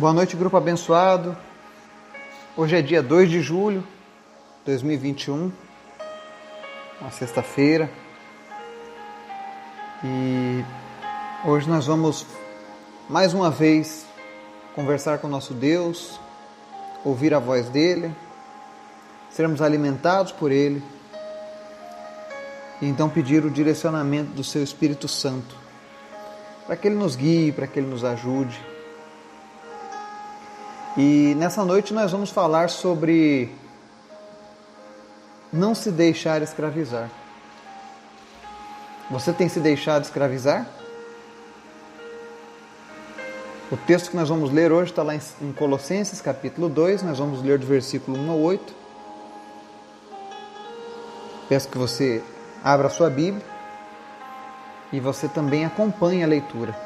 Boa noite, grupo abençoado. Hoje é dia 2 de julho de 2021, uma sexta-feira. E hoje nós vamos mais uma vez conversar com nosso Deus, ouvir a voz dele, sermos alimentados por ele e então pedir o direcionamento do seu Espírito Santo para que ele nos guie, para que ele nos ajude e nessa noite nós vamos falar sobre não se deixar escravizar. Você tem se deixado escravizar? O texto que nós vamos ler hoje está lá em Colossenses capítulo 2, nós vamos ler do versículo 1 ao 8. Peço que você abra a sua Bíblia e você também acompanhe a leitura.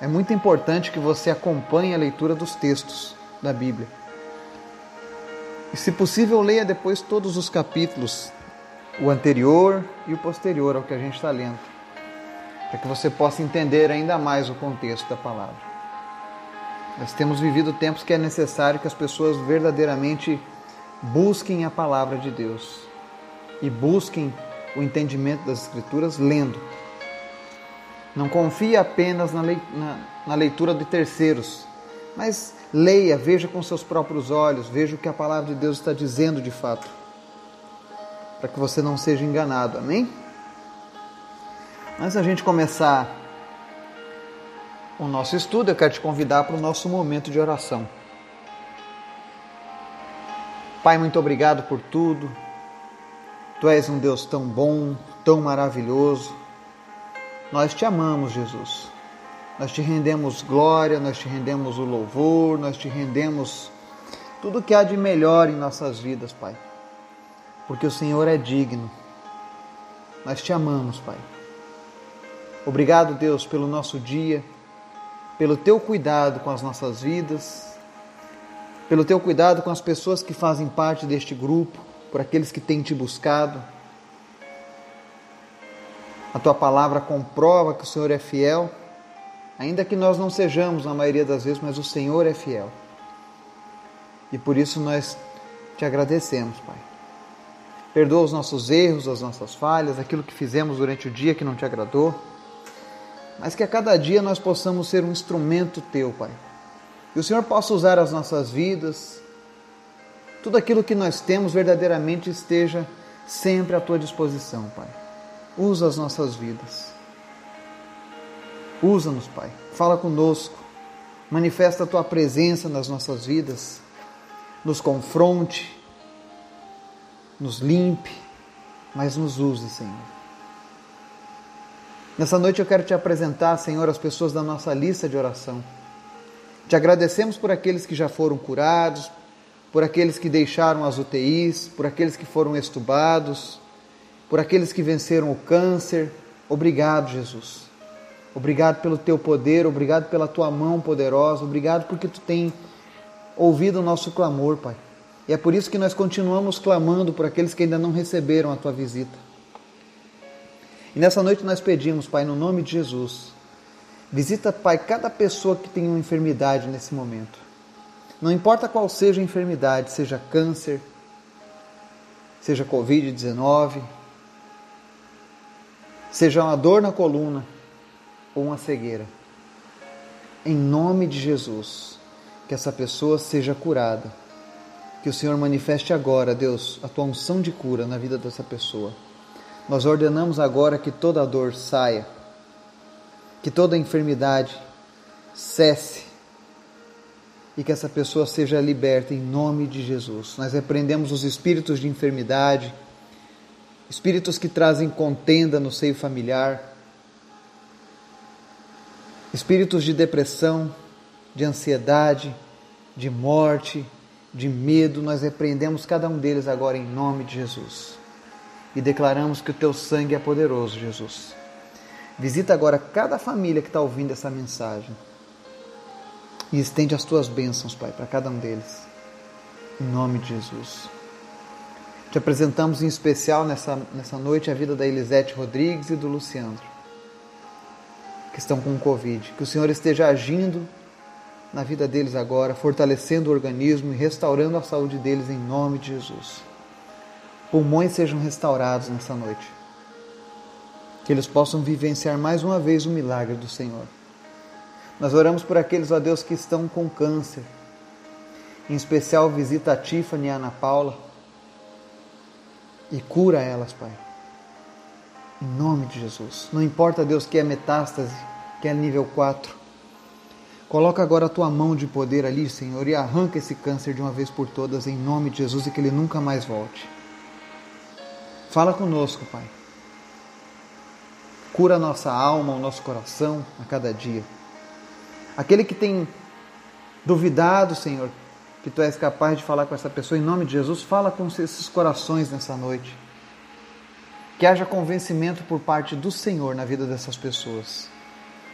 É muito importante que você acompanhe a leitura dos textos da Bíblia. E, se possível, leia depois todos os capítulos, o anterior e o posterior ao que a gente está lendo, para que você possa entender ainda mais o contexto da palavra. Nós temos vivido tempos que é necessário que as pessoas verdadeiramente busquem a palavra de Deus e busquem o entendimento das Escrituras lendo. Não confie apenas na leitura de terceiros, mas leia, veja com seus próprios olhos, veja o que a palavra de Deus está dizendo de fato, para que você não seja enganado, amém? Antes da gente começar o nosso estudo, eu quero te convidar para o nosso momento de oração. Pai, muito obrigado por tudo. Tu és um Deus tão bom, tão maravilhoso. Nós te amamos, Jesus. Nós te rendemos glória, nós te rendemos o louvor, nós te rendemos tudo que há de melhor em nossas vidas, Pai. Porque o Senhor é digno. Nós te amamos, Pai. Obrigado, Deus, pelo nosso dia, pelo teu cuidado com as nossas vidas, pelo teu cuidado com as pessoas que fazem parte deste grupo, por aqueles que têm te buscado. A tua palavra comprova que o Senhor é fiel Ainda que nós não sejamos na maioria das vezes, mas o Senhor é fiel. E por isso nós te agradecemos, Pai. Perdoa os nossos erros, as nossas falhas, aquilo que fizemos durante o dia que não te agradou. Mas que a cada dia nós possamos ser um instrumento teu, Pai. E o Senhor possa usar as nossas vidas, tudo aquilo que nós temos verdadeiramente esteja sempre à tua disposição, Pai. Usa as nossas vidas. Usa-nos, Pai. Fala conosco. Manifesta a tua presença nas nossas vidas. Nos confronte. Nos limpe. Mas nos use, Senhor. Nessa noite eu quero te apresentar, Senhor, as pessoas da nossa lista de oração. Te agradecemos por aqueles que já foram curados, por aqueles que deixaram as UTIs, por aqueles que foram estubados, por aqueles que venceram o câncer. Obrigado, Jesus. Obrigado pelo teu poder, obrigado pela tua mão poderosa, obrigado porque tu tem ouvido o nosso clamor, Pai. E é por isso que nós continuamos clamando por aqueles que ainda não receberam a tua visita. E nessa noite nós pedimos, Pai, no nome de Jesus, visita, Pai, cada pessoa que tem uma enfermidade nesse momento. Não importa qual seja a enfermidade, seja câncer, seja Covid-19, seja uma dor na coluna, ou uma cegueira. Em nome de Jesus, que essa pessoa seja curada. Que o Senhor manifeste agora, Deus, a tua unção de cura na vida dessa pessoa. Nós ordenamos agora que toda dor saia, que toda enfermidade cesse e que essa pessoa seja liberta em nome de Jesus. Nós repreendemos os espíritos de enfermidade, espíritos que trazem contenda no seio familiar, espíritos de depressão, de ansiedade, de morte, de medo, nós repreendemos cada um deles agora em nome de Jesus. E declaramos que o teu sangue é poderoso, Jesus. Visita agora cada família que está ouvindo essa mensagem. E estende as tuas bênçãos, Pai, para cada um deles. Em nome de Jesus. Te apresentamos em especial nessa, nessa noite a vida da Elisete Rodrigues e do Luciano que estão com Covid. Que o Senhor esteja agindo na vida deles agora, fortalecendo o organismo e restaurando a saúde deles em nome de Jesus. Pulmões sejam restaurados nessa noite. Que eles possam vivenciar mais uma vez o milagre do Senhor. Nós oramos por aqueles, ó Deus, que estão com câncer. Em especial, visita a Tiffany e a Ana Paula e cura elas, Pai. Em nome de Jesus. Não importa, Deus, que é metástase, que é nível 4. Coloca agora a tua mão de poder ali, Senhor, e arranca esse câncer de uma vez por todas, em nome de Jesus, e que ele nunca mais volte. Fala conosco, Pai. Cura a nossa alma, o nosso coração a cada dia. Aquele que tem duvidado, Senhor, que tu és capaz de falar com essa pessoa, em nome de Jesus, fala com esses corações nessa noite. Que haja convencimento por parte do Senhor na vida dessas pessoas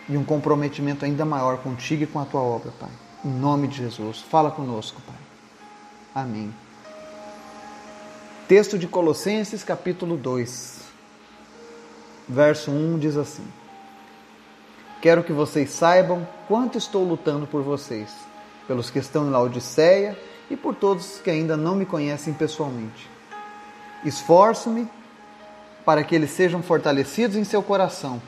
e um comprometimento ainda maior contigo e com a tua obra, Pai. Em nome de Jesus, fala conosco, Pai. Amém. Texto de Colossenses, capítulo 2, verso 1 diz assim: Quero que vocês saibam quanto estou lutando por vocês, pelos que estão em Laodiceia e por todos que ainda não me conhecem pessoalmente. Esforço-me para que eles sejam fortalecidos em seu coração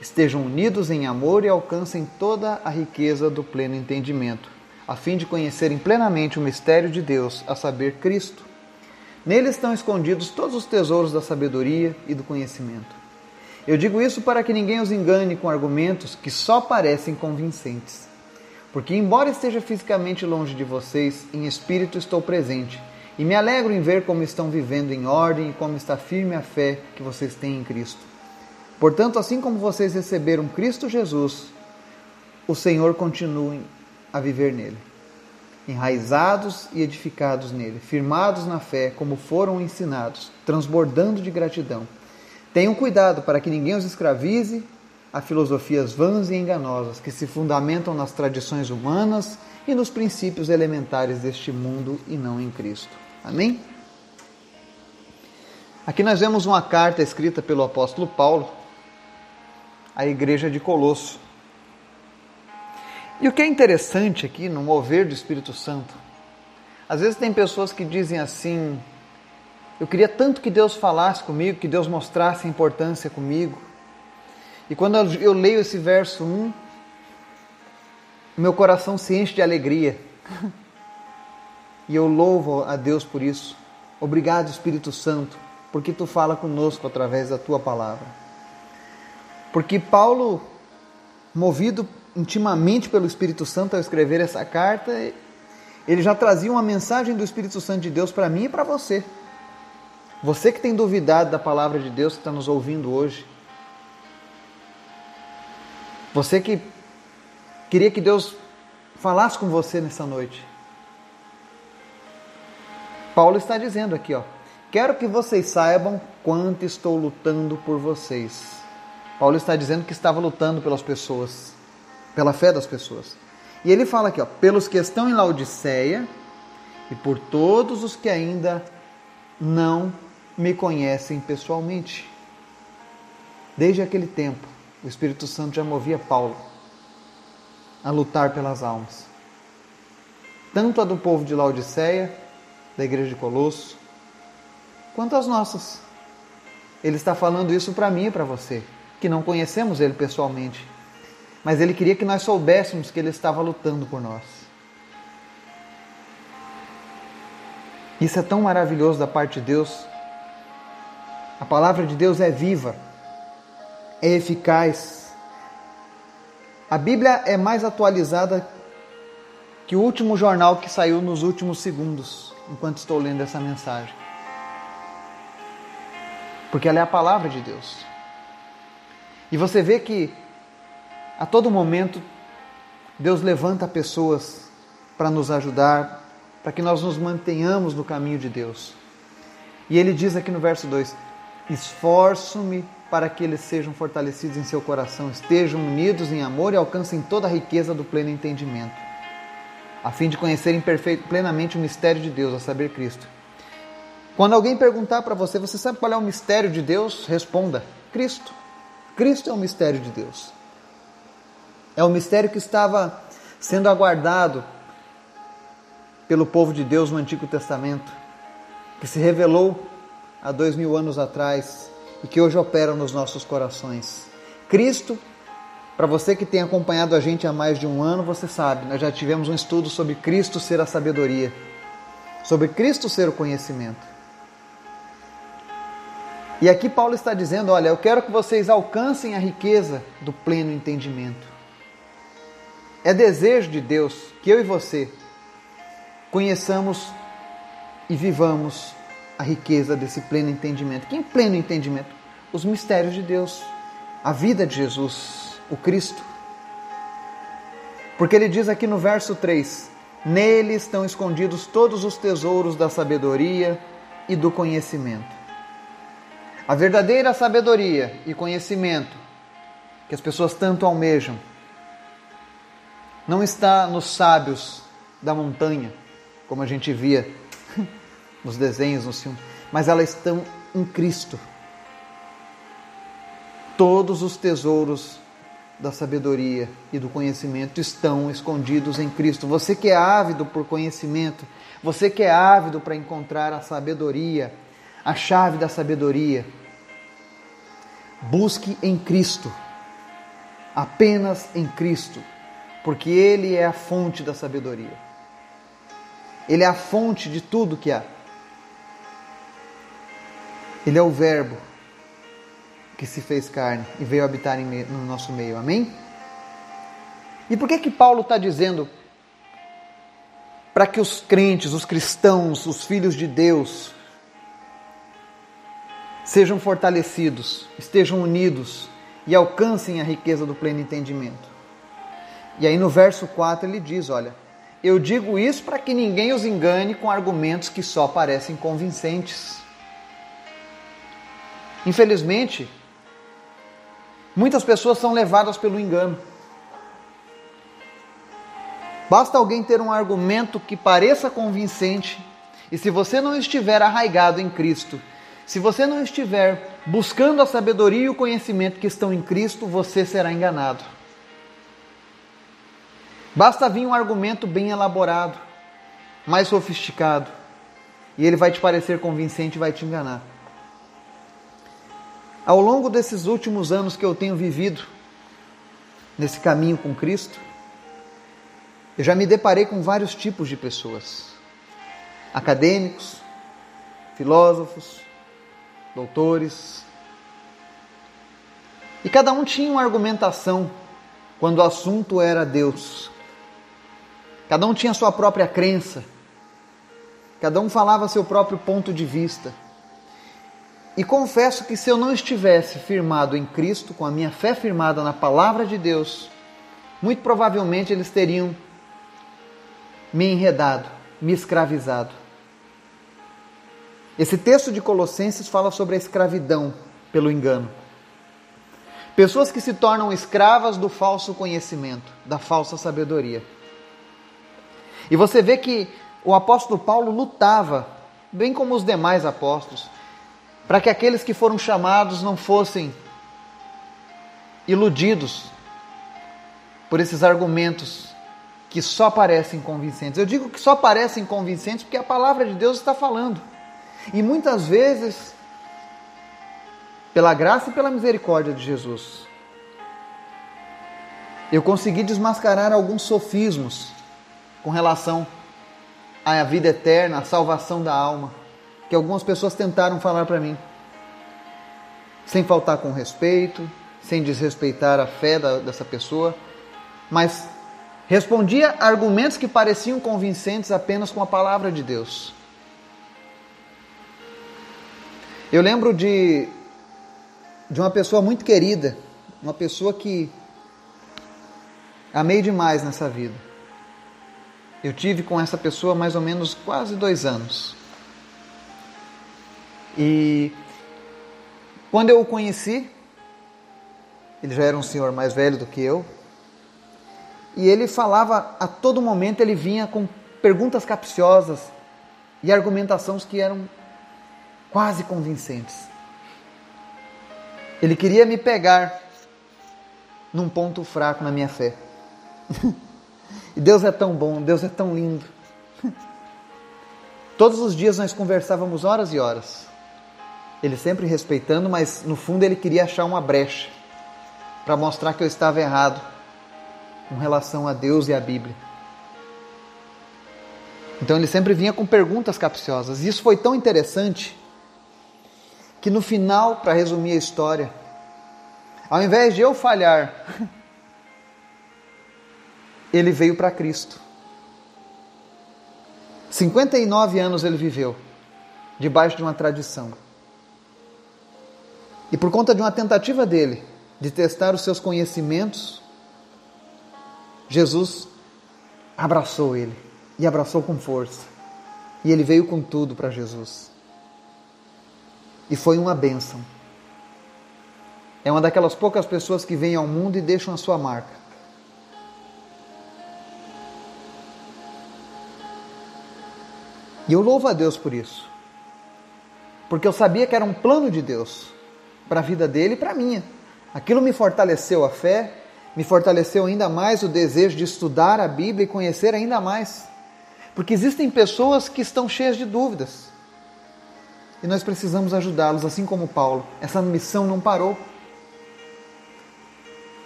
estejam unidos em amor e alcancem toda a riqueza do pleno entendimento, a fim de conhecerem plenamente o mistério de Deus, a saber, Cristo. Nele estão escondidos todos os tesouros da sabedoria e do conhecimento. Eu digo isso para que ninguém os engane com argumentos que só parecem convincentes. Porque, embora esteja fisicamente longe de vocês, em espírito estou presente, e me alegro em ver como estão vivendo em ordem e como está firme a fé que vocês têm em Cristo. Portanto, assim como vocês receberam Cristo Jesus, o Senhor continue a viver nele, enraizados e edificados nele, firmados na fé, como foram ensinados, transbordando de gratidão. Tenham cuidado para que ninguém os escravize a filosofias vãs e enganosas que se fundamentam nas tradições humanas e nos princípios elementares deste mundo e não em Cristo. Amém? Aqui nós vemos uma carta escrita pelo apóstolo Paulo a igreja de Colosso. E o que é interessante aqui no mover do Espírito Santo, às vezes tem pessoas que dizem assim: eu queria tanto que Deus falasse comigo, que Deus mostrasse a importância comigo. E quando eu leio esse verso 1, meu coração se enche de alegria. E eu louvo a Deus por isso. Obrigado, Espírito Santo, porque tu fala conosco através da tua palavra. Porque Paulo, movido intimamente pelo Espírito Santo ao escrever essa carta, ele já trazia uma mensagem do Espírito Santo de Deus para mim e para você. Você que tem duvidado da palavra de Deus que está nos ouvindo hoje. Você que queria que Deus falasse com você nessa noite. Paulo está dizendo aqui, ó: Quero que vocês saibam quanto estou lutando por vocês. Paulo está dizendo que estava lutando pelas pessoas, pela fé das pessoas. E ele fala aqui, ó, pelos que estão em Laodiceia e por todos os que ainda não me conhecem pessoalmente. Desde aquele tempo, o Espírito Santo já movia Paulo a lutar pelas almas. Tanto a do povo de Laodiceia, da igreja de Colosso, quanto as nossas. Ele está falando isso para mim e para você que não conhecemos ele pessoalmente, mas ele queria que nós soubéssemos que ele estava lutando por nós. Isso é tão maravilhoso da parte de Deus. A palavra de Deus é viva, é eficaz. A Bíblia é mais atualizada que o último jornal que saiu nos últimos segundos, enquanto estou lendo essa mensagem. Porque ela é a palavra de Deus. E você vê que a todo momento Deus levanta pessoas para nos ajudar, para que nós nos mantenhamos no caminho de Deus. E ele diz aqui no verso 2: Esforço-me para que eles sejam fortalecidos em seu coração, estejam unidos em amor e alcancem toda a riqueza do pleno entendimento, a fim de conhecerem plenamente o mistério de Deus, a saber, Cristo. Quando alguém perguntar para você, você sabe qual é o mistério de Deus? Responda: Cristo. Cristo é o mistério de Deus. É o mistério que estava sendo aguardado pelo povo de Deus no Antigo Testamento, que se revelou há dois mil anos atrás e que hoje opera nos nossos corações. Cristo, para você que tem acompanhado a gente há mais de um ano, você sabe, nós já tivemos um estudo sobre Cristo ser a sabedoria, sobre Cristo ser o conhecimento. E aqui Paulo está dizendo: olha, eu quero que vocês alcancem a riqueza do pleno entendimento. É desejo de Deus que eu e você conheçamos e vivamos a riqueza desse pleno entendimento. Que pleno entendimento? Os mistérios de Deus, a vida de Jesus, o Cristo. Porque ele diz aqui no verso 3: Nele estão escondidos todos os tesouros da sabedoria e do conhecimento. A verdadeira sabedoria e conhecimento que as pessoas tanto almejam não está nos sábios da montanha, como a gente via nos desenhos, nos filmes, mas elas estão em Cristo. Todos os tesouros da sabedoria e do conhecimento estão escondidos em Cristo. Você que é ávido por conhecimento, você que é ávido para encontrar a sabedoria, a chave da sabedoria. Busque em Cristo, apenas em Cristo, porque Ele é a fonte da sabedoria. Ele é a fonte de tudo que há. Ele é o Verbo que se fez carne e veio habitar no nosso meio. Amém? E por que que Paulo está dizendo para que os crentes, os cristãos, os filhos de Deus, sejam fortalecidos, estejam unidos e alcancem a riqueza do pleno entendimento. E aí no verso 4 ele diz: Olha, eu digo isso para que ninguém os engane com argumentos que só parecem convincentes. Infelizmente, muitas pessoas são levadas pelo engano. Basta alguém ter um argumento que pareça convincente, e se você não estiver arraigado em Cristo, se você não estiver buscando a sabedoria e o conhecimento que estão em Cristo, você será enganado. Basta vir um argumento bem elaborado, mais sofisticado, e ele vai te parecer convincente e vai te enganar. Ao longo desses últimos anos que eu tenho vivido nesse caminho com Cristo, eu já me deparei com vários tipos de pessoas: acadêmicos, filósofos, doutores. E cada um tinha uma argumentação quando o assunto era Deus. Cada um tinha sua própria crença. Cada um falava seu próprio ponto de vista. E confesso que se eu não estivesse firmado em Cristo, com a minha fé firmada na palavra de Deus, muito provavelmente eles teriam me enredado, me escravizado. Esse texto de Colossenses fala sobre a escravidão pelo engano. Pessoas que se tornam escravas do falso conhecimento, da falsa sabedoria. E você vê que o apóstolo Paulo lutava, bem como os demais apóstolos, para que aqueles que foram chamados não fossem iludidos por esses argumentos que só parecem convincentes. Eu digo que só parecem convincentes porque a palavra de Deus está falando. E muitas vezes, pela graça e pela misericórdia de Jesus, eu consegui desmascarar alguns sofismos com relação à vida eterna, à salvação da alma, que algumas pessoas tentaram falar para mim, sem faltar com respeito, sem desrespeitar a fé da, dessa pessoa, mas respondia argumentos que pareciam convincentes apenas com a palavra de Deus. Eu lembro de, de uma pessoa muito querida, uma pessoa que amei demais nessa vida. Eu tive com essa pessoa mais ou menos quase dois anos. E quando eu o conheci, ele já era um senhor mais velho do que eu, e ele falava a todo momento, ele vinha com perguntas capciosas e argumentações que eram quase convincentes. Ele queria me pegar num ponto fraco na minha fé. E Deus é tão bom, Deus é tão lindo. Todos os dias nós conversávamos horas e horas. Ele sempre respeitando, mas no fundo ele queria achar uma brecha para mostrar que eu estava errado com relação a Deus e a Bíblia. Então ele sempre vinha com perguntas capciosas. E isso foi tão interessante que no final, para resumir a história, ao invés de eu falhar, ele veio para Cristo. 59 anos ele viveu debaixo de uma tradição. E por conta de uma tentativa dele de testar os seus conhecimentos, Jesus abraçou ele e abraçou com força. E ele veio com tudo para Jesus. E foi uma bênção. É uma daquelas poucas pessoas que vêm ao mundo e deixam a sua marca. E eu louvo a Deus por isso. Porque eu sabia que era um plano de Deus para a vida dele e para a minha. Aquilo me fortaleceu a fé, me fortaleceu ainda mais o desejo de estudar a Bíblia e conhecer ainda mais. Porque existem pessoas que estão cheias de dúvidas. E nós precisamos ajudá-los, assim como Paulo. Essa missão não parou.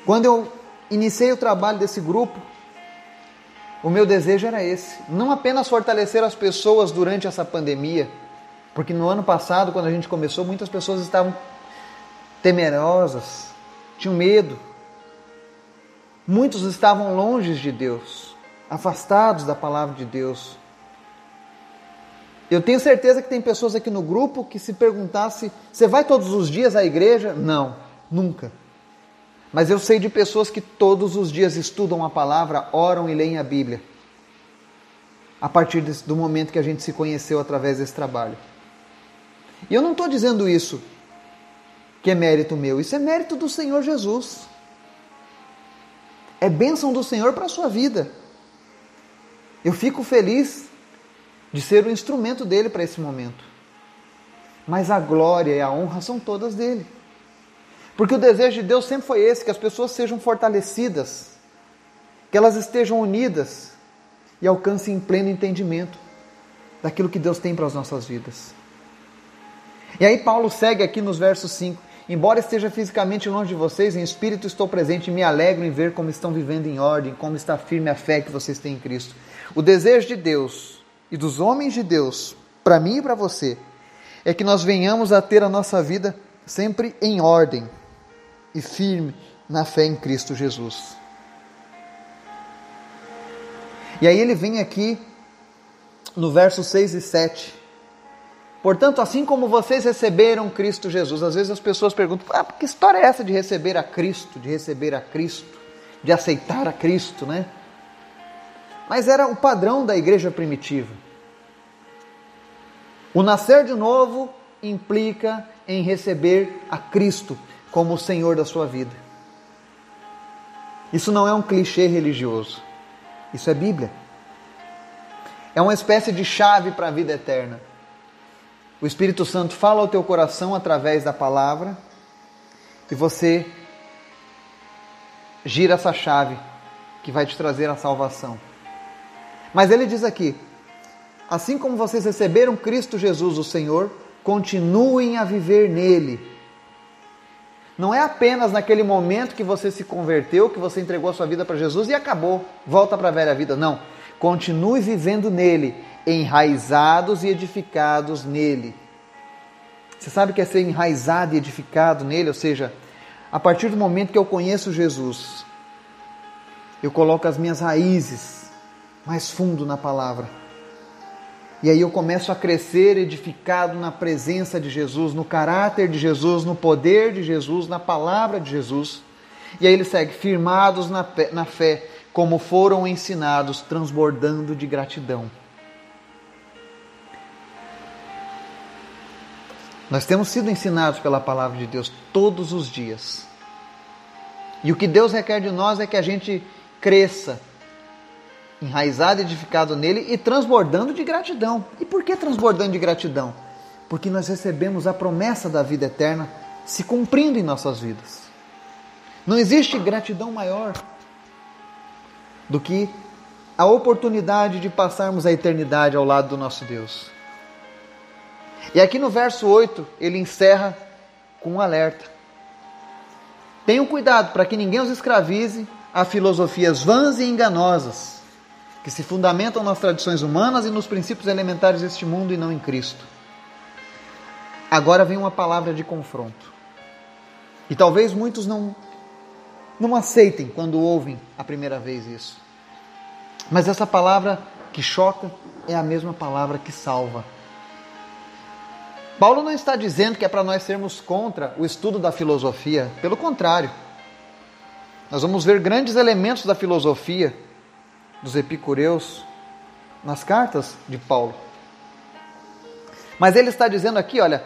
Quando eu iniciei o trabalho desse grupo, o meu desejo era esse: não apenas fortalecer as pessoas durante essa pandemia, porque no ano passado, quando a gente começou, muitas pessoas estavam temerosas, tinham medo. Muitos estavam longe de Deus, afastados da palavra de Deus. Eu tenho certeza que tem pessoas aqui no grupo que se perguntasse: você vai todos os dias à igreja? Não, nunca. Mas eu sei de pessoas que todos os dias estudam a palavra, oram e leem a Bíblia. A partir do momento que a gente se conheceu através desse trabalho. E eu não estou dizendo isso que é mérito meu, isso é mérito do Senhor Jesus. É bênção do Senhor para a sua vida. Eu fico feliz de ser o instrumento dele para esse momento. Mas a glória e a honra são todas dele. Porque o desejo de Deus sempre foi esse: que as pessoas sejam fortalecidas, que elas estejam unidas e alcancem pleno entendimento daquilo que Deus tem para as nossas vidas. E aí Paulo segue aqui nos versos 5. Embora esteja fisicamente longe de vocês, em espírito estou presente e me alegro em ver como estão vivendo em ordem, como está firme a fé que vocês têm em Cristo. O desejo de Deus e dos homens de Deus, para mim e para você, é que nós venhamos a ter a nossa vida sempre em ordem e firme na fé em Cristo Jesus. E aí ele vem aqui no verso 6 e 7 Portanto, assim como vocês receberam Cristo Jesus, às vezes as pessoas perguntam: ah, que história é essa de receber a Cristo, de receber a Cristo, de aceitar a Cristo, né? Mas era o padrão da igreja primitiva. O nascer de novo implica em receber a Cristo como o Senhor da sua vida. Isso não é um clichê religioso, isso é Bíblia. É uma espécie de chave para a vida eterna. O Espírito Santo fala ao teu coração através da palavra e você gira essa chave que vai te trazer a salvação. Mas ele diz aqui: assim como vocês receberam Cristo Jesus, o Senhor, continuem a viver nele. Não é apenas naquele momento que você se converteu, que você entregou a sua vida para Jesus e acabou, volta para a velha vida. Não. Continue vivendo nele enraizados e edificados nele. Você sabe que é ser enraizado e edificado nele? Ou seja, a partir do momento que eu conheço Jesus, eu coloco as minhas raízes mais fundo na palavra. E aí eu começo a crescer edificado na presença de Jesus, no caráter de Jesus, no poder de Jesus, na palavra de Jesus. E aí ele segue, firmados na fé como foram ensinados, transbordando de gratidão. Nós temos sido ensinados pela palavra de Deus todos os dias. E o que Deus requer de nós é que a gente cresça, enraizado, edificado nele e transbordando de gratidão. E por que transbordando de gratidão? Porque nós recebemos a promessa da vida eterna se cumprindo em nossas vidas. Não existe gratidão maior do que a oportunidade de passarmos a eternidade ao lado do nosso Deus. E aqui no verso 8, ele encerra com um alerta. Tenham cuidado para que ninguém os escravize a filosofias vãs e enganosas, que se fundamentam nas tradições humanas e nos princípios elementares deste mundo e não em Cristo. Agora vem uma palavra de confronto. E talvez muitos não não aceitem quando ouvem a primeira vez isso. Mas essa palavra que choca é a mesma palavra que salva. Paulo não está dizendo que é para nós sermos contra o estudo da filosofia, pelo contrário. Nós vamos ver grandes elementos da filosofia dos epicureus nas cartas de Paulo. Mas ele está dizendo aqui, olha,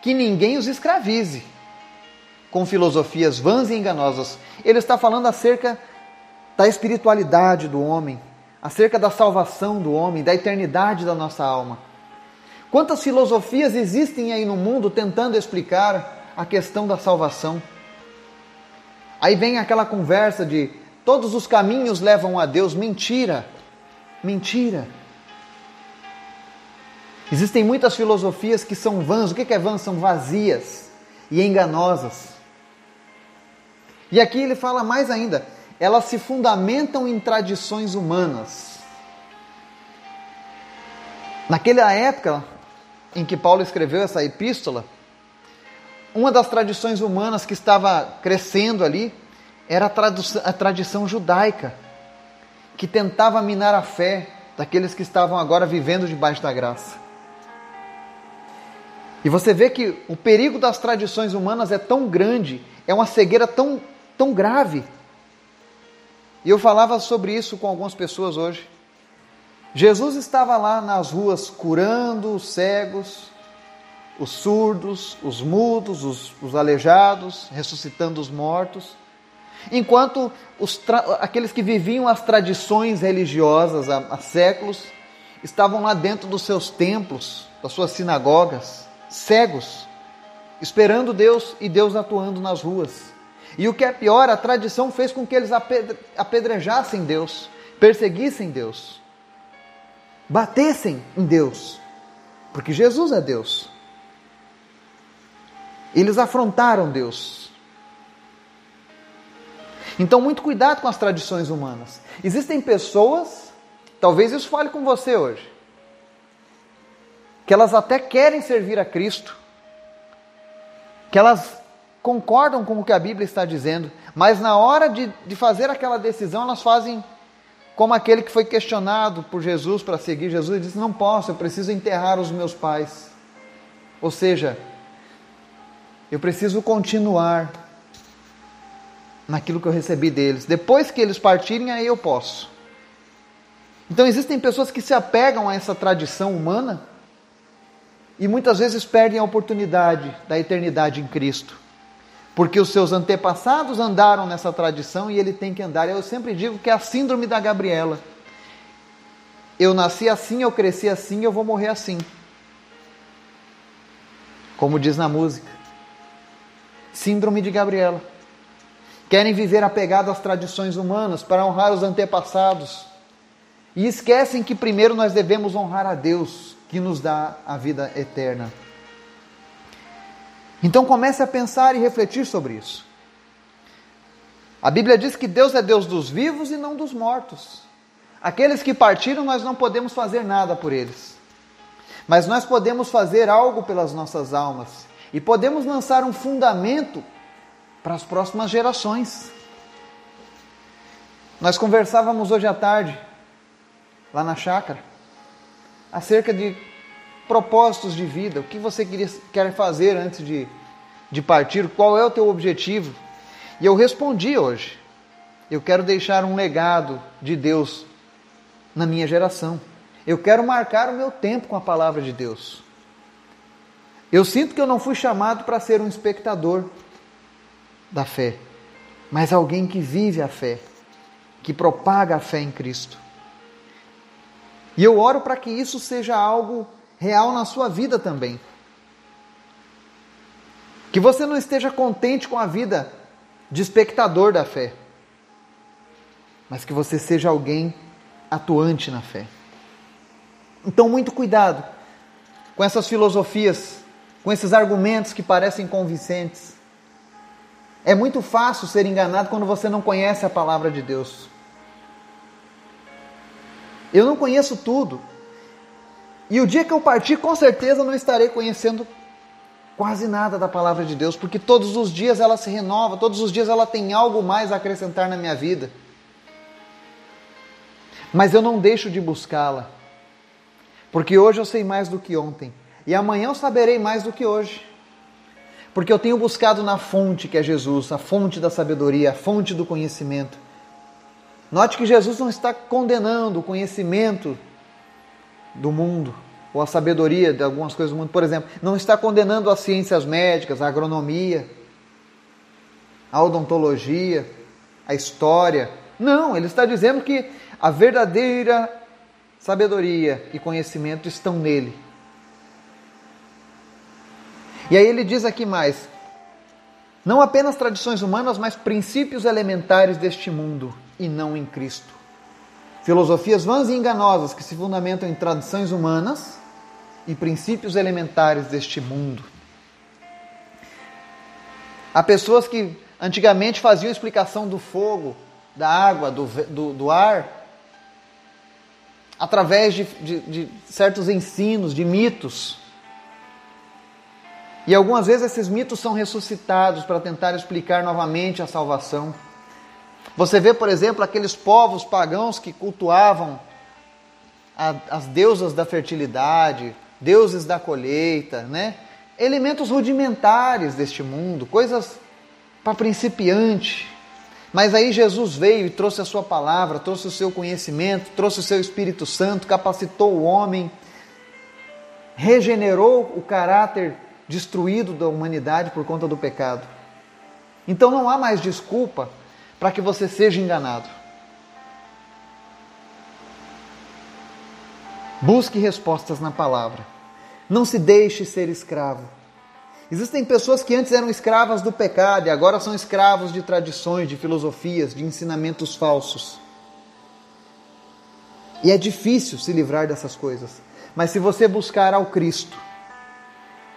que ninguém os escravize com filosofias vãs e enganosas. Ele está falando acerca da espiritualidade do homem, acerca da salvação do homem, da eternidade da nossa alma. Quantas filosofias existem aí no mundo tentando explicar a questão da salvação? Aí vem aquela conversa de todos os caminhos levam a Deus. Mentira! Mentira! Existem muitas filosofias que são vãs. O que é vãs? São vazias e enganosas. E aqui ele fala mais ainda: elas se fundamentam em tradições humanas. Naquela época em que Paulo escreveu essa epístola, uma das tradições humanas que estava crescendo ali era a, tradição judaica, que tentava minar a fé daqueles que estavam agora vivendo debaixo da graça. E você vê que o perigo das tradições humanas é tão grande, é uma cegueira tão tão grave. E eu falava sobre isso com algumas pessoas hoje. Jesus estava lá nas ruas curando os cegos, os surdos, os mudos, os, os aleijados, ressuscitando os mortos, enquanto os aqueles que viviam as tradições religiosas há, há séculos estavam lá dentro dos seus templos, das suas sinagogas, cegos, esperando Deus e Deus atuando nas ruas. E o que é pior, a tradição fez com que eles apedrejassem Deus, perseguissem Deus, batessem em Deus, porque Jesus é Deus. Eles afrontaram Deus. Então, muito cuidado com as tradições humanas. Existem pessoas, talvez isso fale com você hoje, que elas até querem servir a Cristo, que elas concordam com o que a Bíblia está dizendo, mas na hora de, de fazer aquela decisão, elas fazem como aquele que foi questionado por Jesus para seguir Jesus e disse: Não posso, eu preciso enterrar os meus pais. Ou seja, eu preciso continuar naquilo que eu recebi deles. Depois que eles partirem, aí eu posso. Então existem pessoas que se apegam a essa tradição humana e muitas vezes perdem a oportunidade da eternidade em Cristo porque os seus antepassados andaram nessa tradição e ele tem que andar. Eu sempre digo que é a síndrome da Gabriela. Eu nasci assim, eu cresci assim, eu vou morrer assim. Como diz na música. Síndrome de Gabriela. Querem viver apegado às tradições humanas para honrar os antepassados. E esquecem que primeiro nós devemos honrar a Deus, que nos dá a vida eterna. Então comece a pensar e refletir sobre isso. A Bíblia diz que Deus é Deus dos vivos e não dos mortos. Aqueles que partiram, nós não podemos fazer nada por eles. Mas nós podemos fazer algo pelas nossas almas e podemos lançar um fundamento para as próximas gerações. Nós conversávamos hoje à tarde, lá na chácara, acerca de propósitos de vida, o que você quer fazer antes de, de partir, qual é o teu objetivo. E eu respondi hoje: eu quero deixar um legado de Deus na minha geração. Eu quero marcar o meu tempo com a palavra de Deus. Eu sinto que eu não fui chamado para ser um espectador da fé, mas alguém que vive a fé, que propaga a fé em Cristo. E eu oro para que isso seja algo real na sua vida também. Que você não esteja contente com a vida de espectador da fé, mas que você seja alguém atuante na fé. Então, muito cuidado com essas filosofias, com esses argumentos que parecem convincentes. É muito fácil ser enganado quando você não conhece a palavra de Deus. Eu não conheço tudo. E o dia que eu partir, com certeza não estarei conhecendo quase nada da palavra de Deus, porque todos os dias ela se renova, todos os dias ela tem algo mais a acrescentar na minha vida. Mas eu não deixo de buscá-la, porque hoje eu sei mais do que ontem, e amanhã eu saberei mais do que hoje. Porque eu tenho buscado na fonte que é Jesus, a fonte da sabedoria, a fonte do conhecimento. Note que Jesus não está condenando o conhecimento do mundo, ou a sabedoria de algumas coisas do mundo, por exemplo, não está condenando as ciências médicas, a agronomia, a odontologia, a história. Não, ele está dizendo que a verdadeira sabedoria e conhecimento estão nele. E aí ele diz aqui mais: não apenas tradições humanas, mas princípios elementares deste mundo e não em Cristo. Filosofias vãs e enganosas que se fundamentam em tradições humanas e princípios elementares deste mundo. Há pessoas que antigamente faziam explicação do fogo, da água, do, do, do ar, através de, de, de certos ensinos, de mitos. E algumas vezes esses mitos são ressuscitados para tentar explicar novamente a salvação. Você vê, por exemplo, aqueles povos pagãos que cultuavam a, as deusas da fertilidade, deuses da colheita, né? Elementos rudimentares deste mundo, coisas para principiante. Mas aí Jesus veio e trouxe a sua palavra, trouxe o seu conhecimento, trouxe o seu Espírito Santo, capacitou o homem, regenerou o caráter destruído da humanidade por conta do pecado. Então não há mais desculpa para que você seja enganado. Busque respostas na palavra. Não se deixe ser escravo. Existem pessoas que antes eram escravas do pecado e agora são escravos de tradições, de filosofias, de ensinamentos falsos. E é difícil se livrar dessas coisas. Mas se você buscar ao Cristo,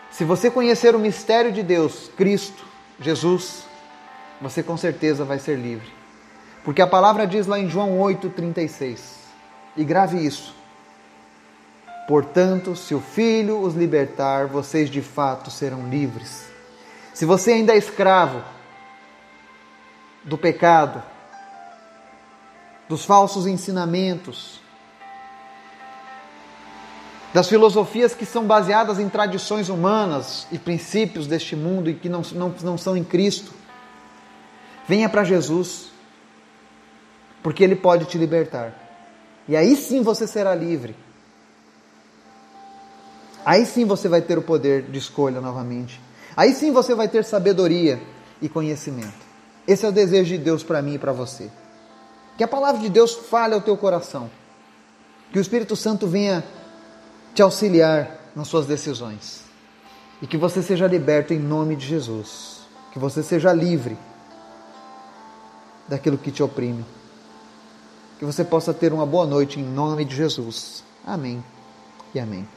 se você conhecer o mistério de Deus, Cristo, Jesus, você com certeza vai ser livre. Porque a palavra diz lá em João 8,36, e grave isso: Portanto, se o Filho os libertar, vocês de fato serão livres. Se você ainda é escravo do pecado, dos falsos ensinamentos, das filosofias que são baseadas em tradições humanas e princípios deste mundo e que não, não, não são em Cristo, venha para Jesus, porque Ele pode te libertar. E aí sim você será livre. Aí sim você vai ter o poder de escolha novamente. Aí sim você vai ter sabedoria e conhecimento. Esse é o desejo de Deus para mim e para você. Que a palavra de Deus fale ao teu coração. Que o Espírito Santo venha te auxiliar nas suas decisões. E que você seja liberto em nome de Jesus. Que você seja livre daquilo que te oprime. Que você possa ter uma boa noite em nome de Jesus. Amém e amém.